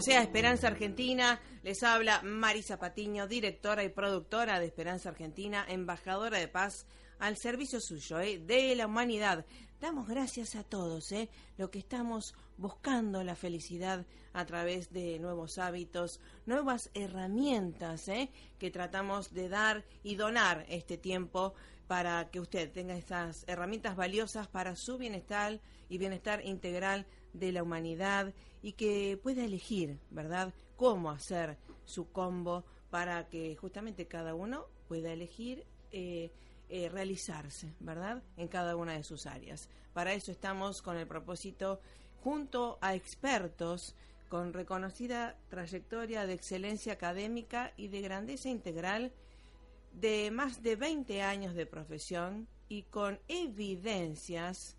Bienvenidos sea Esperanza Argentina. Les habla Marisa Patiño, directora y productora de Esperanza Argentina, embajadora de paz al servicio suyo, ¿eh? de la humanidad. Damos gracias a todos, ¿eh? lo que estamos buscando la felicidad a través de nuevos hábitos, nuevas herramientas ¿eh? que tratamos de dar y donar este tiempo para que usted tenga estas herramientas valiosas para su bienestar y bienestar integral de la humanidad y que pueda elegir, ¿verdad?, cómo hacer su combo para que justamente cada uno pueda elegir eh, eh, realizarse, ¿verdad?, en cada una de sus áreas. Para eso estamos con el propósito, junto a expertos con reconocida trayectoria de excelencia académica y de grandeza integral, de más de 20 años de profesión y con evidencias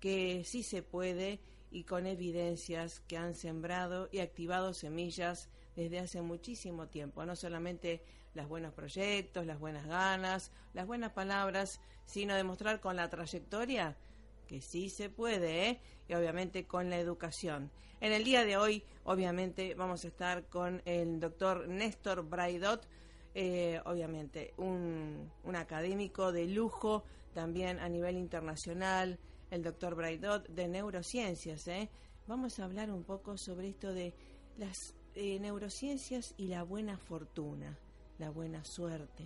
que sí se puede y con evidencias que han sembrado y activado semillas desde hace muchísimo tiempo. No solamente los buenos proyectos, las buenas ganas, las buenas palabras, sino demostrar con la trayectoria que sí se puede, ¿eh? y obviamente con la educación. En el día de hoy, obviamente, vamos a estar con el doctor Néstor Braidot, eh, obviamente, un, un académico de lujo también a nivel internacional, el doctor Braidot de neurociencias. ¿eh? Vamos a hablar un poco sobre esto de las eh, neurociencias y la buena fortuna, la buena suerte.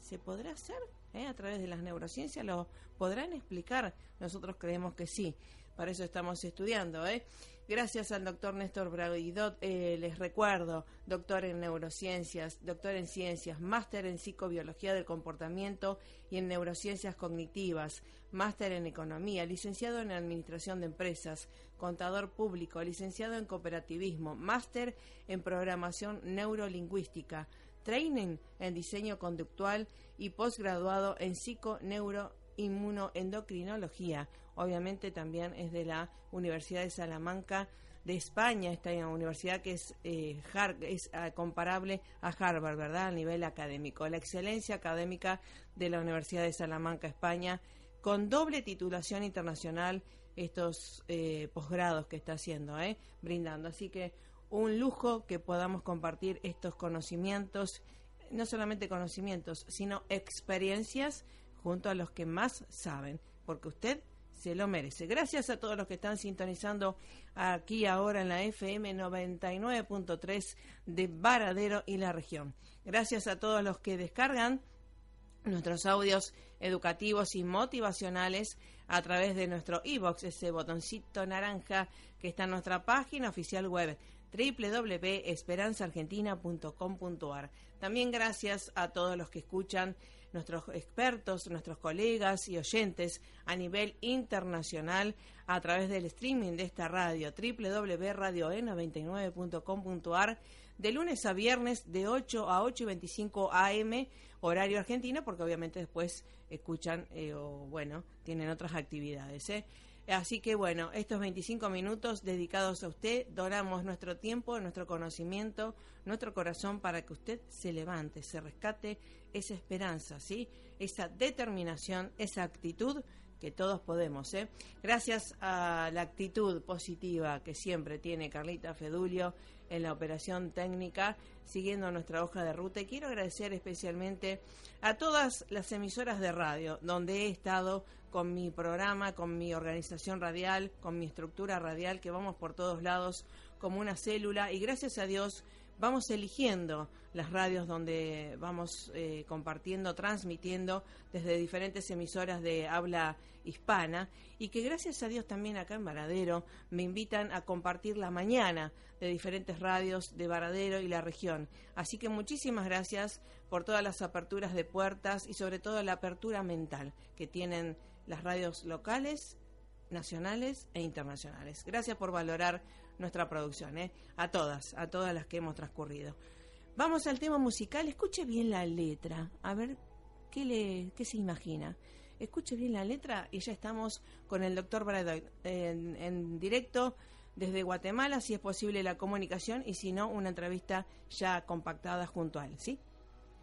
¿Se podrá hacer ¿Eh? a través de las neurociencias? ¿Lo podrán explicar? Nosotros creemos que sí. Para eso estamos estudiando. ¿eh? Gracias al doctor Néstor Braidot, eh, les recuerdo, doctor en neurociencias, doctor en ciencias, máster en psicobiología del comportamiento y en neurociencias cognitivas, máster en economía, licenciado en administración de empresas, contador público, licenciado en cooperativismo, máster en programación neurolingüística, training en diseño conductual y posgraduado en psiconeuroinmunoendocrinología obviamente también es de la Universidad de Salamanca de España, esta universidad que es, eh, ah, comparable a Harvard, ¿verdad? A nivel académico. La excelencia académica de la Universidad de Salamanca, España, con doble titulación internacional, estos eh, posgrados que está haciendo, ¿eh? brindando. Así que un lujo que podamos compartir estos conocimientos, no solamente conocimientos, sino experiencias junto a los que más saben, porque usted se lo merece. Gracias a todos los que están sintonizando aquí ahora en la FM 99.3 de Varadero y la región. Gracias a todos los que descargan nuestros audios educativos y motivacionales a través de nuestro e-box, ese botoncito naranja que está en nuestra página oficial web www.esperanzaargentina.com.ar. También gracias a todos los que escuchan nuestros expertos, nuestros colegas y oyentes a nivel internacional a través del streaming de esta radio www.radioe99.com.ar de lunes a viernes de 8 a 8 y 25 AM horario argentino porque obviamente después escuchan eh, o bueno tienen otras actividades ¿eh? Así que bueno, estos 25 minutos dedicados a usted, donamos nuestro tiempo, nuestro conocimiento, nuestro corazón para que usted se levante, se rescate esa esperanza, ¿sí? Esa determinación, esa actitud que todos podemos, ¿eh? Gracias a la actitud positiva que siempre tiene Carlita Fedulio, en la operación técnica, siguiendo nuestra hoja de ruta. Y quiero agradecer especialmente a todas las emisoras de radio donde he estado con mi programa, con mi organización radial, con mi estructura radial, que vamos por todos lados como una célula. Y gracias a Dios vamos eligiendo las radios donde vamos eh, compartiendo, transmitiendo desde diferentes emisoras de habla hispana y que gracias a Dios también acá en Varadero me invitan a compartir la mañana de diferentes radios de Varadero y la región. Así que muchísimas gracias por todas las aperturas de puertas y sobre todo la apertura mental que tienen las radios locales, nacionales e internacionales. Gracias por valorar nuestra producción, ¿eh? a todas, a todas las que hemos transcurrido. Vamos al tema musical, escuche bien la letra, a ver qué, le, qué se imagina. Escuche bien la letra y ya estamos con el doctor Bradoy en, en directo desde Guatemala, si es posible la comunicación y si no, una entrevista ya compactada junto a él, ¿sí?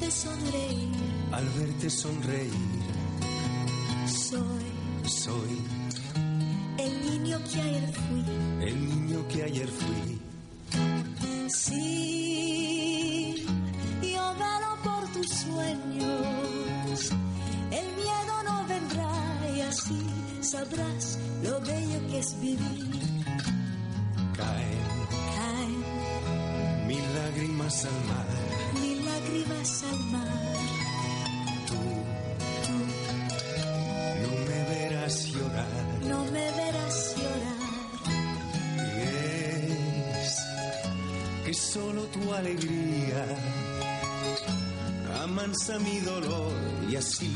verte sonreír, al verte sonreír, soy soy el niño que ayer fui. el niño que ayer fui. Sí, yo velo por tus sueños. El miedo no vendrá y así sabrás lo bello que es vivir. Caen Caen mil lágrimas al mar. Lágrimas al mar. Tú Tú no me verás llorar. no me verás llorar. Y es que solo tu alegría amansa mi dolor y así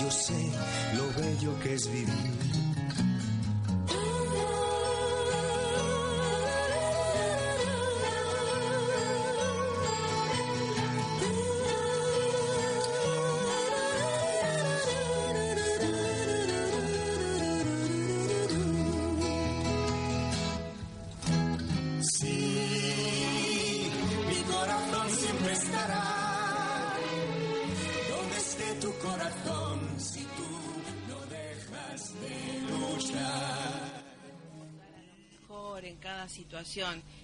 yo sé lo bello que es vivir.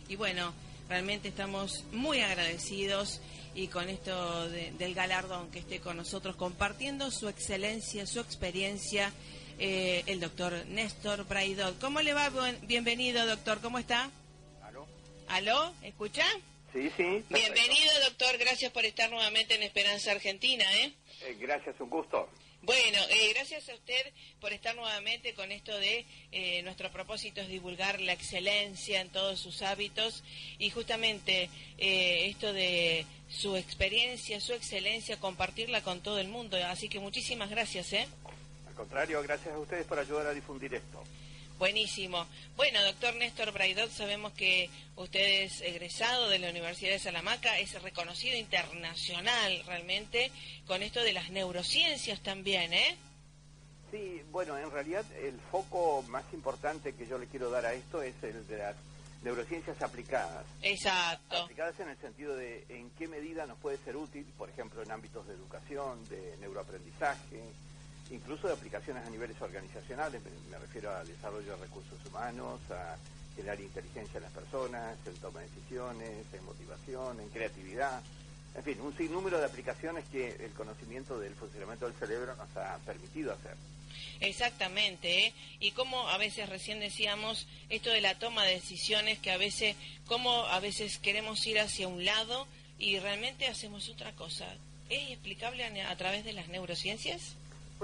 Y bueno, realmente estamos muy agradecidos y con esto de- del galardón que esté con nosotros compartiendo su excelencia, su experiencia, eh, el doctor Néstor Braidot. ¿Cómo le va? Bienvenido, doctor. ¿Cómo está? ¿Aló? ¿Aló? ¿Escucha? Sí, sí. Bienvenido, doctor. Gracias por estar nuevamente en Esperanza Argentina, ¿eh? Eh, gracias, un gusto. Bueno, eh, gracias a usted por estar nuevamente con esto de eh, nuestro propósito es divulgar la excelencia en todos sus hábitos y justamente eh, esto de su experiencia, su excelencia, compartirla con todo el mundo. Así que muchísimas gracias, ¿eh? Al contrario, gracias a ustedes por ayudar a difundir esto. Buenísimo. Bueno, doctor Néstor Braidot, sabemos que usted es egresado de la Universidad de Salamanca, es reconocido internacional realmente con esto de las neurociencias también, ¿eh? Sí, bueno, en realidad el foco más importante que yo le quiero dar a esto es el de las neurociencias aplicadas. Exacto. Aplicadas en el sentido de en qué medida nos puede ser útil, por ejemplo, en ámbitos de educación, de neuroaprendizaje, incluso de aplicaciones a niveles organizacionales, me, refiero al desarrollo de recursos humanos, a generar inteligencia en las personas, en toma de decisiones, en motivación, en creatividad, en fin, un sinnúmero de aplicaciones que el conocimiento del funcionamiento del cerebro nos ha permitido hacer. Exactamente, ¿eh? y como a veces recién decíamos esto de la toma de decisiones, que a veces, como a veces queremos ir hacia un lado y realmente hacemos otra cosa. ¿Es explicable a, a través de las neurociencias?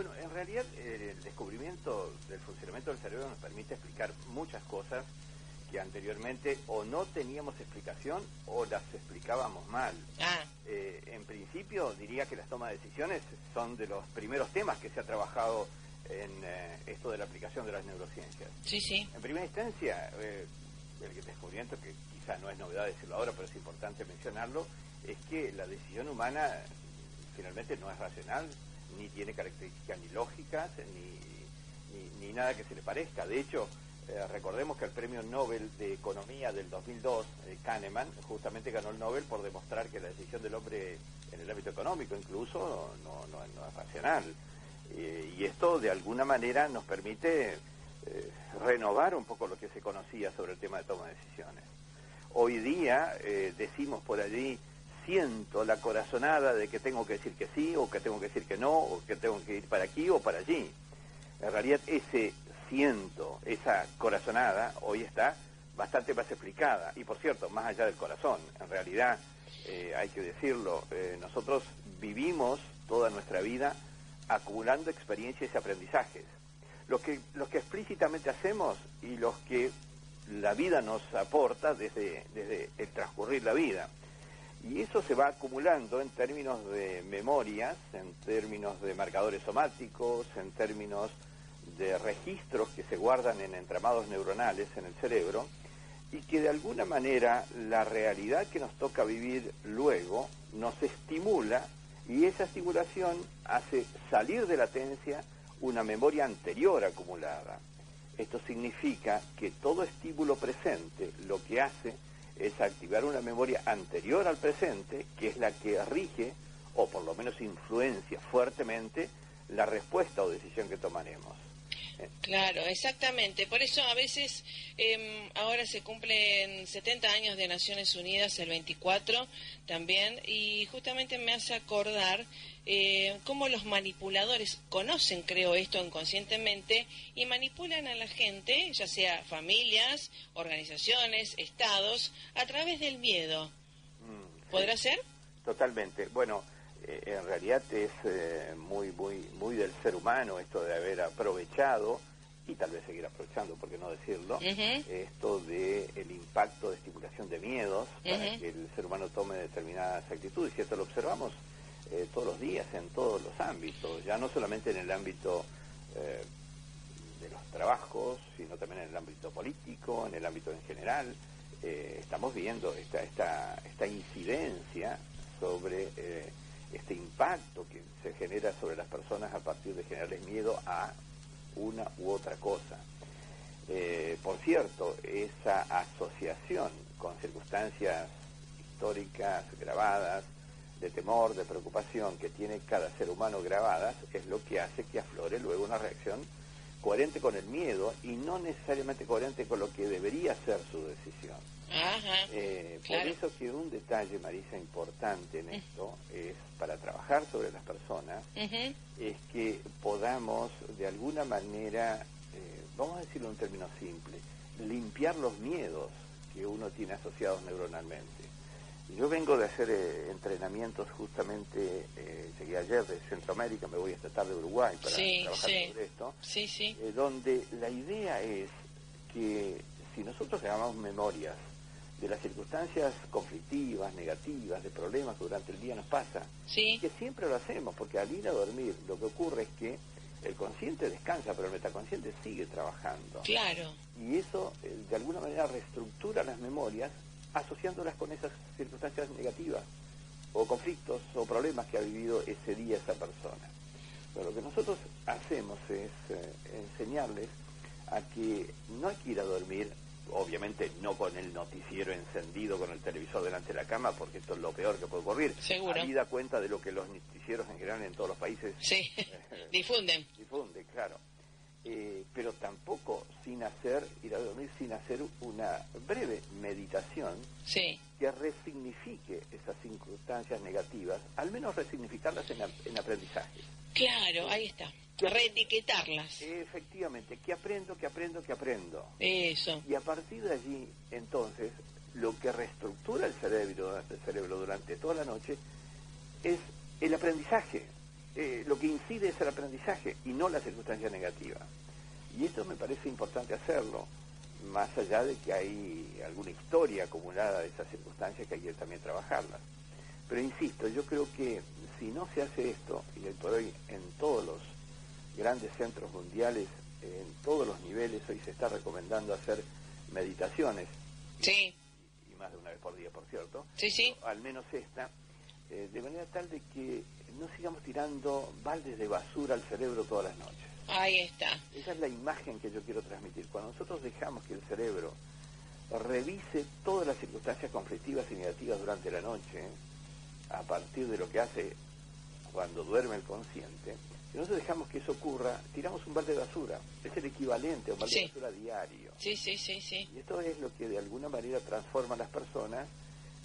Bueno, en realidad eh, el descubrimiento del funcionamiento del cerebro nos permite explicar muchas cosas que anteriormente o no teníamos explicación o las explicábamos mal. Ah, Eh, en principio diría que las tomas de decisiones son de los primeros temas que se ha trabajado en eh, esto de la aplicación de las neurociencias. sí, sí. En primera instancia, eh, el descubrimiento, que quizá no es novedad decirlo ahora, pero es importante mencionarlo, es que la decisión humana finalmente no es racional, ni tiene características ni lógicas, ni, ni, nada que se le parezca. De hecho, eh, recordemos que el premio Nobel de Economía del 2002, eh, Kahneman, justamente ganó el Nobel por demostrar que la decisión del hombre en el ámbito económico incluso no, no, es racional. Eh, y esto de alguna manera nos permite renovar un poco lo que se conocía sobre el tema de toma de decisiones. Hoy día decimos por allí, siento la corazonada de que tengo que decir que sí o que tengo que decir que no o que tengo que ir para aquí o para allí. En realidad ese siento, esa corazonada, hoy está bastante más explicada. Y por cierto, más allá del corazón, en realidad, eh, hay que decirlo, eh, nosotros vivimos toda nuestra vida acumulando experiencias y aprendizajes. Los que, los que explícitamente hacemos y los que la vida nos aporta desde, desde el transcurrir la vida. Y eso se va acumulando en términos de memorias, en términos de marcadores somáticos, en términos de registros que se guardan en entramados neuronales en el cerebro y que de alguna manera la realidad que nos toca vivir luego nos estimula y esa estimulación hace salir de latencia una memoria anterior acumulada. Esto significa que todo estímulo presente lo que hace es activar una memoria anterior al presente, que es la que rige, o por lo menos influencia fuertemente, la respuesta o decisión que tomaremos. Claro, exactamente. Por eso a veces em, ahora se cumplen 70 años de Naciones Unidas, el 24 también, y justamente me hace acordar eh, cómo los manipuladores conocen, creo esto inconscientemente, y manipulan a la gente, ya sea familias, organizaciones, estados, a través del miedo. Mm, ¿Podrá ser? Totalmente. Bueno, en realidad es eh, muy, muy, muy del ser humano esto de haber aprovechado y tal vez seguir aprovechando, por qué no decirlo, esto de el impacto de estimulación de miedos para que el ser humano tome determinadas actitudes. Y esto lo observamos eh, todos los días en todos los ámbitos, ya no solamente en el ámbito de los trabajos, sino también en el ámbito político, en el ámbito en general. estamos viendo esta, esta, esta incidencia sobre este impacto que se genera sobre las personas a partir de generarles miedo a una u otra cosa. Eh, por cierto, esa asociación con circunstancias históricas grabadas, de temor, de preocupación que tiene cada ser humano grabadas, es lo que hace que aflore luego una reacción coherente con el miedo y no necesariamente coherente con lo que debería ser su decisión. Eh, por eso que un detalle, Marisa, importante en esto es para trabajar sobre las personas, es que podamos de alguna manera, eh, vamos a decirlo en términos simples, limpiar los miedos que uno tiene asociados neuronalmente. Yo vengo de hacer eh, entrenamientos justamente, llegué ayer de Centroamérica, me voy esta tarde a Uruguay para trabajar sobre esto, donde la idea es que si nosotros grabamos memorias de las circunstancias conflictivas, negativas, de problemas que durante el día nos pasa. Sí. Que siempre lo hacemos, porque al ir a dormir lo que ocurre es que el consciente descansa, pero el metaconsciente sigue trabajando. Claro. Y eso, eh, de alguna manera, reestructura las memorias asociándolas con esas circunstancias negativas, o conflictos, o problemas que ha vivido ese día esa persona. Pero lo que nosotros hacemos es eh, enseñarles a que no hay que ir a dormir obviamente no con el noticiero encendido, con el televisor delante de la cama, porque esto es lo peor que puede ocurrir. Seguro. da cuenta de lo que los noticieros en general en todos los países sí. difunden. Difunden, claro. Eh, pero tampoco sin hacer, ir a dormir sin hacer una breve meditación sí. que resignifique esas circunstancias negativas, al menos resignificarlas en, en aprendizaje. Claro, ahí está reetiquetarlas. Efectivamente, que aprendo, que aprendo, que aprendo. Eso. Y a partir de allí, entonces, lo que reestructura el cerebro, el cerebro durante toda la noche es el aprendizaje. Eh, lo que incide es el aprendizaje y no la circunstancia negativa. Y esto me parece importante hacerlo, más allá de que hay alguna historia acumulada de esas circunstancias que hay que también trabajarlas. Pero insisto, yo creo que si no se hace esto, y hoy por hoy en todos los grandes centros mundiales en todos los niveles. Hoy se está recomendando hacer meditaciones Sí. y más de una vez por día, por cierto, Sí, sí. al menos esta, eh, de manera tal de que no sigamos tirando baldes de basura al cerebro todas las noches. Ahí está. Esa es la imagen que yo quiero transmitir. Cuando nosotros dejamos que el cerebro revise todas las circunstancias conflictivas y negativas durante la noche, a partir de lo que hace cuando duerme el consciente, si nosotros dejamos que eso ocurra, tiramos un balde de basura. Es el equivalente a un balde Sí. de basura diario. Sí, sí, sí, sí. Y esto es lo que de alguna manera transforma a las personas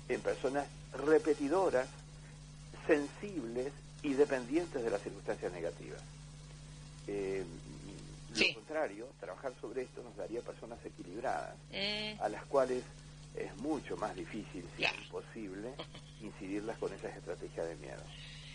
en personas repetidoras, sensibles y dependientes de las circunstancias negativas. Eh, Sí. Lo contrario, trabajar sobre esto nos daría personas equilibradas, Mm, a las cuales es mucho más difícil, si Claro. imposible, incidirlas con esas estrategias de miedo.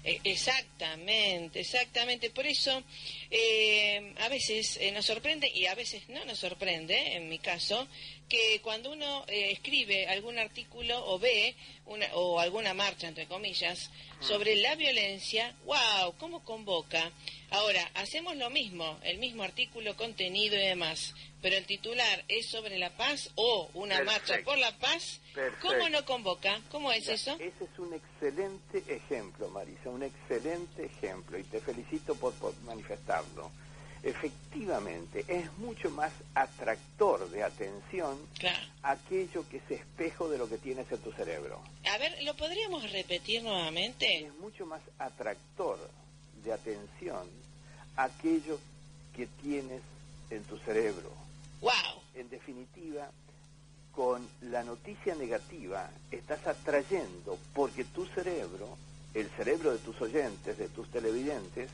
eh, exactamente, exactamente. Por eso eh, a veces eh, nos sorprende y a veces no nos sorprende, en mi caso, que cuando uno eh, escribe algún artículo o ve una, o alguna marcha, entre comillas, sobre la violencia, wow, ¿cómo convoca? Ahora, hacemos lo mismo, el mismo artículo, contenido y demás, pero el titular es sobre la paz o una marcha por la paz, Perfecto. ¿cómo no convoca? ¿Cómo es eso? Ese es un excelente ejemplo, Marisa, un excelente ejemplo, y te felicito por, por manifestarlo. Efectivamente, es mucho más atractor de atención Claro. aquello que es espejo de lo que tienes en tu cerebro. A ver, ¿lo podríamos repetir nuevamente? Es mucho más atractor de atención aquello que tienes en tu cerebro. ¡Wow! En definitiva, con la noticia negativa estás atrayendo porque tu cerebro, el cerebro de tus oyentes, de tus televidentes,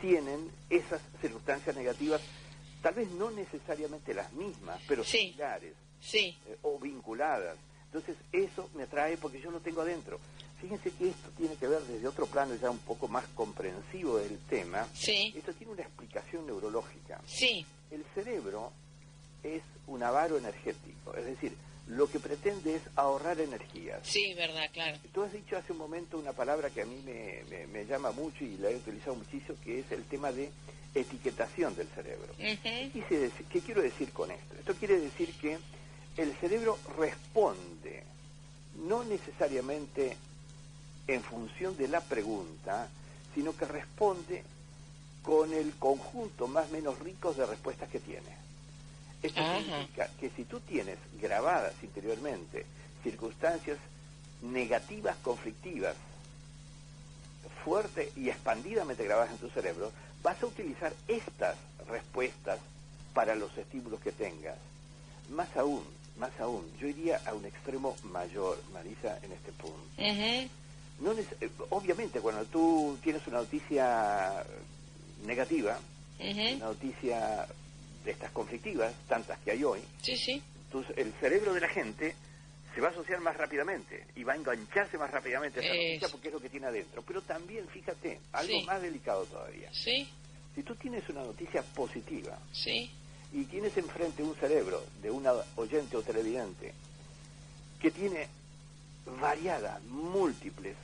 tienen esas circunstancias negativas, tal vez no necesariamente las mismas, pero Sí. similares Sí, eh, o vinculadas. Entonces eso me atrae porque yo lo tengo adentro. Fíjense que esto tiene que ver desde otro plano ya un poco más comprensivo del tema. sí, Esto tiene una explicación neurológica. sí, El cerebro es un avaro energético, es decir, lo que pretende es ahorrar energías. sí, verdad, claro. Tú has dicho hace un momento una palabra que a mí me, me- me llama mucho y la he utilizado muchísimo, que es el tema de etiquetación del cerebro. ¿Qué, decir- qué quiero decir con esto? Esto quiere decir que el cerebro responde, no necesariamente en función de la pregunta, sino que responde con el conjunto más o menos ricos de respuestas que tiene. Esto Ajá. significa que si tú tienes grabadas interiormente circunstancias negativas, conflictivas, fuerte y expandidamente grabadas en tu cerebro, vas a utilizar estas respuestas para los estímulos que tengas. Más aún, más aún, yo iría a un extremo mayor, Marisa, en este punto. No eh, obviamente, cuando tú tienes una noticia negativa, una noticia de estas conflictivas, tantas que hay hoy, Sí, sí, entonces el cerebro de la gente se va a asociar más rápidamente y va a engancharse más rápidamente a esa noticia porque es lo que tiene adentro. Pero también, fíjate, algo Sí. más delicado todavía. sí, Si tú tienes una noticia positiva sí, y tienes enfrente un cerebro de una oyente o televidente que tiene variadas, múltiples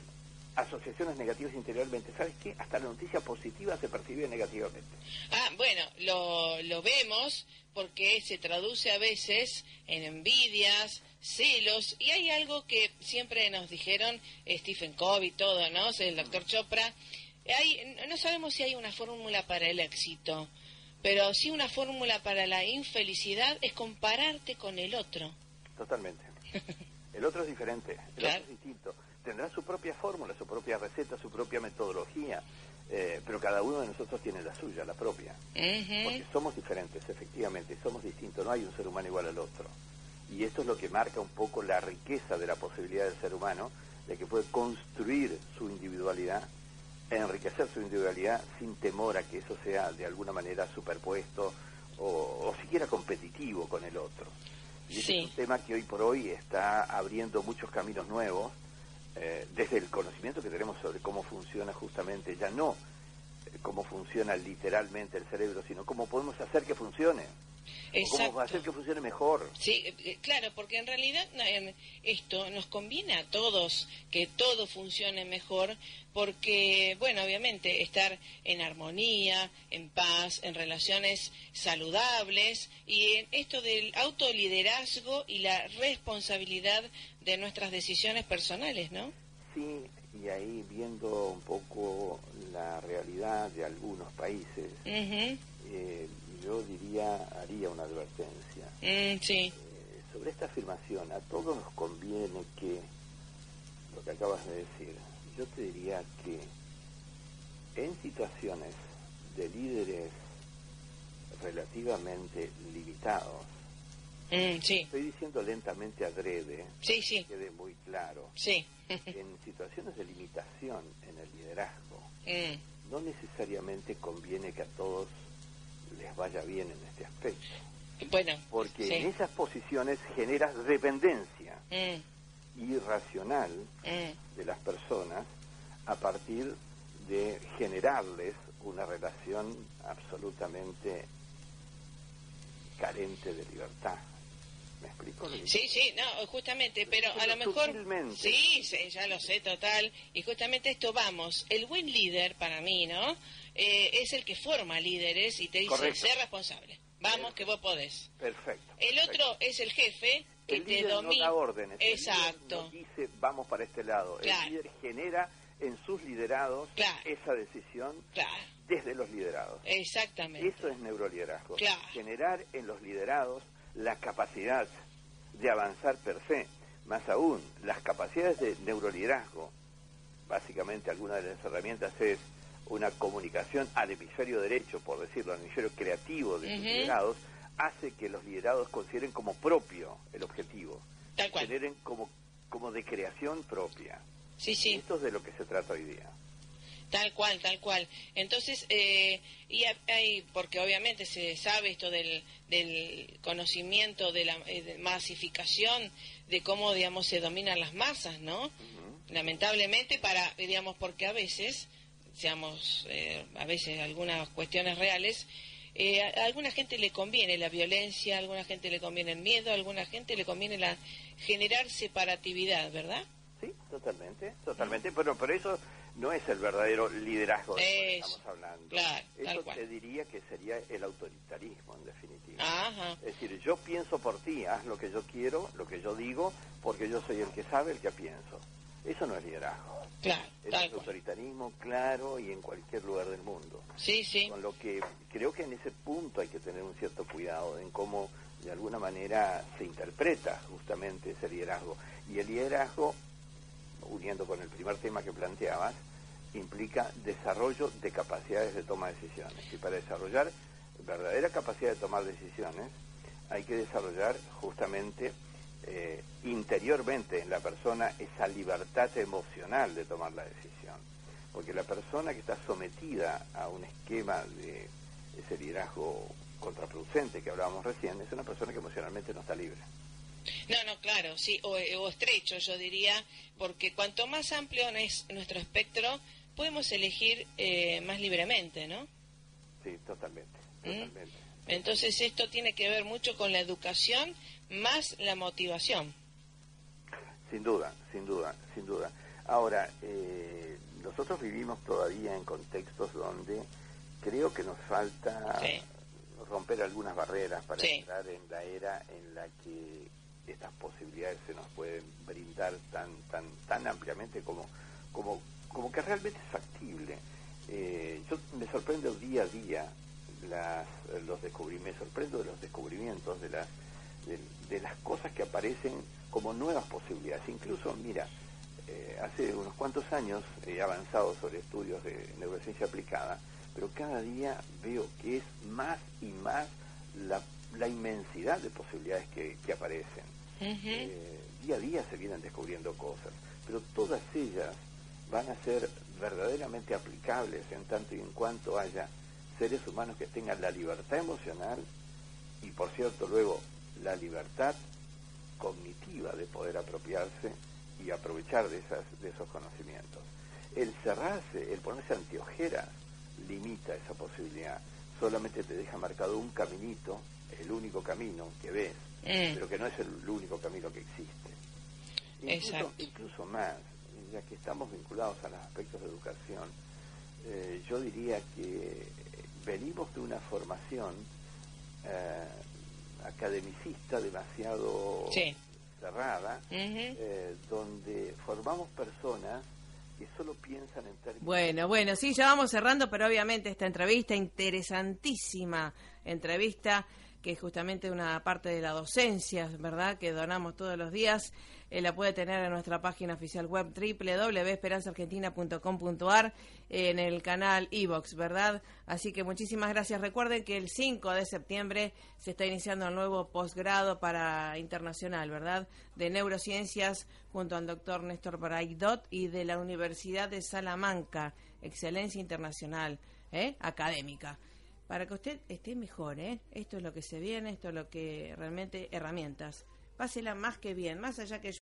asociaciones negativas interiormente, ¿sabes qué? Hasta la noticia positiva se percibe negativamente. Ah, bueno, lo, lo vemos porque se traduce a veces en envidias, celos, y hay algo que siempre nos dijeron Stephen Covey y todo, ¿no? El doctor Chopra. Hay, no sabemos si hay una fórmula para el éxito, pero sí una fórmula para la infelicidad es compararte con el otro. Totalmente. El otro es diferente, el Claro. otro es distinto. Tendrá su propia fórmula, su propia receta, su propia metodología, eh, pero cada uno de nosotros tiene la suya, la propia. Porque somos diferentes, efectivamente, somos distintos, no hay un ser humano igual al otro. Y esto es lo que marca un poco la riqueza de la posibilidad del ser humano, de que puede construir su individualidad, enriquecer su individualidad sin temor a que eso sea de alguna manera superpuesto o, o siquiera competitivo con el otro. Y Sí. es un tema que hoy por hoy está abriendo muchos caminos nuevos, eh, desde el conocimiento que tenemos sobre cómo funciona justamente, ya no eh, cómo funciona literalmente el cerebro, sino cómo podemos hacer que funcione. ¿Cómo hacer que funcione mejor? Sí, eh, claro, porque en realidad esto nos conviene a todos que todo funcione mejor, porque, bueno, obviamente estar en armonía, en paz, en relaciones saludables y en esto del autoliderazgo y la responsabilidad de nuestras decisiones personales, ¿no? Sí, y ahí viendo un poco la realidad de algunos países, yo diría, haría una advertencia. Mm, sí. Eh, sobre esta afirmación, a todos nos conviene que, lo que acabas de decir, yo te diría que en situaciones de líderes relativamente limitados, mm, sí. estoy diciendo lentamente adrede, sí, sí. que quede muy claro, sí. en situaciones de limitación en el liderazgo, mm. no necesariamente conviene que a todos les vaya bien en este aspecto. Bueno, porque en esas posiciones generas dependencia mm. irracional mm. de las personas a partir de generarles una relación absolutamente carente de libertad. ¿Me explico? Sí, sí, no, justamente, pero a lo mejor... Sí, sí, ya lo sé, total. Y justamente esto vamos, el buen líder para mí, ¿no? Eh, es el que forma líderes y te dice, sé responsable. Vamos, que vos podés. Perfecto. El otro es el jefe que te domina. No da órdenes. Exacto. dice, vamos para este lado. El líder genera en sus liderados esa decisión desde los liderados. Exactamente. Eso es neuroliderazgo. Generar en los liderados la capacidad de avanzar per se. Más aún, las capacidades de neuroliderazgo, básicamente alguna de las herramientas es una comunicación al hemisferio derecho, por decirlo, al hemisferio creativo de sus liderados, hace que los liderados consideren como propio el objetivo. Tal cual. Generen como, como de creación propia. Sí, sí. Esto es de lo que se trata hoy día. Tal cual, tal cual. Entonces, eh, y hay, porque obviamente se sabe esto del, del conocimiento de la eh, masificación, de cómo, digamos, se dominan las masas, ¿no? Lamentablemente, para, digamos, porque a veces seamos eh, a veces algunas cuestiones reales, eh, a, alguna gente le conviene la violencia, a alguna gente le conviene el miedo, a alguna gente le conviene la generar separatividad, ¿verdad? Sí, totalmente, totalmente, pero por eso no es el verdadero liderazgo de que estamos hablando. Claro, eso te diría que sería el autoritarismo, en definitiva. Es decir, yo pienso por ti, haz lo que yo quiero, lo que yo digo, porque yo soy el que sabe, el que pienso. Eso no es liderazgo. Claro, es autoritarismo claro y en cualquier lugar del mundo. Sí, sí. Con lo que creo que en ese punto hay que tener un cierto cuidado en cómo de alguna manera se interpreta justamente ese liderazgo. Y el liderazgo, uniendo con el primer tema que planteabas, implica desarrollo de capacidades de toma de decisiones. Y para desarrollar verdadera capacidad de tomar decisiones, hay que desarrollar justamente eh, interiormente en la persona esa libertad emocional de tomar la decisión. Porque la persona que está sometida a un esquema de ese liderazgo contraproducente que hablábamos recién es una persona que emocionalmente no está libre. No, no, claro, sí, o, estrecho yo diría, porque cuanto más amplio es nuestro espectro, podemos elegir eh, más libremente, ¿no? Sí, totalmente, ¿Mm? totalmente. Entonces esto tiene que ver mucho con la educación más la motivación. Sin duda, sin duda, sin duda. Ahora, eh, nosotros vivimos todavía en contextos donde creo que nos falta romper algunas barreras para entrar en la era en la que estas posibilidades se nos pueden brindar tan tan tan ampliamente como como como que realmente es factible. Eh, yo me sorprendo día a día las, los descubrimientos, me sorprendo de los descubrimientos de las de, las cosas que aparecen como nuevas posibilidades. Incluso, mira, eh, hace unos cuantos años he avanzado sobre estudios de neurociencia aplicada, pero cada día veo que es más y más la, la inmensidad de posibilidades que, que aparecen. Eh, día a día se vienen descubriendo cosas, pero todas ellas van a ser verdaderamente aplicables en tanto y en cuanto haya seres humanos que tengan la libertad emocional y, por cierto, luego la libertad cognitiva de poder apropiarse y aprovechar de, esas, de esos conocimientos. El cerrarse, el ponerse anteojeras, limita esa posibilidad. Solamente te deja marcado un caminito el único camino que ves, Mm. pero que no es el único camino que existe. Incluso, Exacto. incluso más, ya que estamos vinculados a los aspectos de educación, eh, yo diría que venimos de una formación eh, academicista demasiado Sí. cerrada, eh, donde formamos personas que solo piensan en términos... Bueno, bueno, sí, ya vamos cerrando, pero obviamente esta entrevista, interesantísima entrevista, que es justamente una parte de la docencia, ¿verdad?, que donamos todos los días, eh, la puede tener en nuestra página oficial web www.esperanzaargentina.com.ar en el canal iVox, ¿verdad? Así que muchísimas gracias. Recuerden que el 5 de septiembre se está iniciando el nuevo posgrado para internacional, ¿verdad? De neurociencias junto al doctor Néstor Braidot y de la Universidad de Salamanca, excelencia internacional, ¿eh? académica. Para que usted esté mejor, ¿eh? Esto es lo que se viene, esto es lo que realmente herramientas. Pásela más que bien, más allá que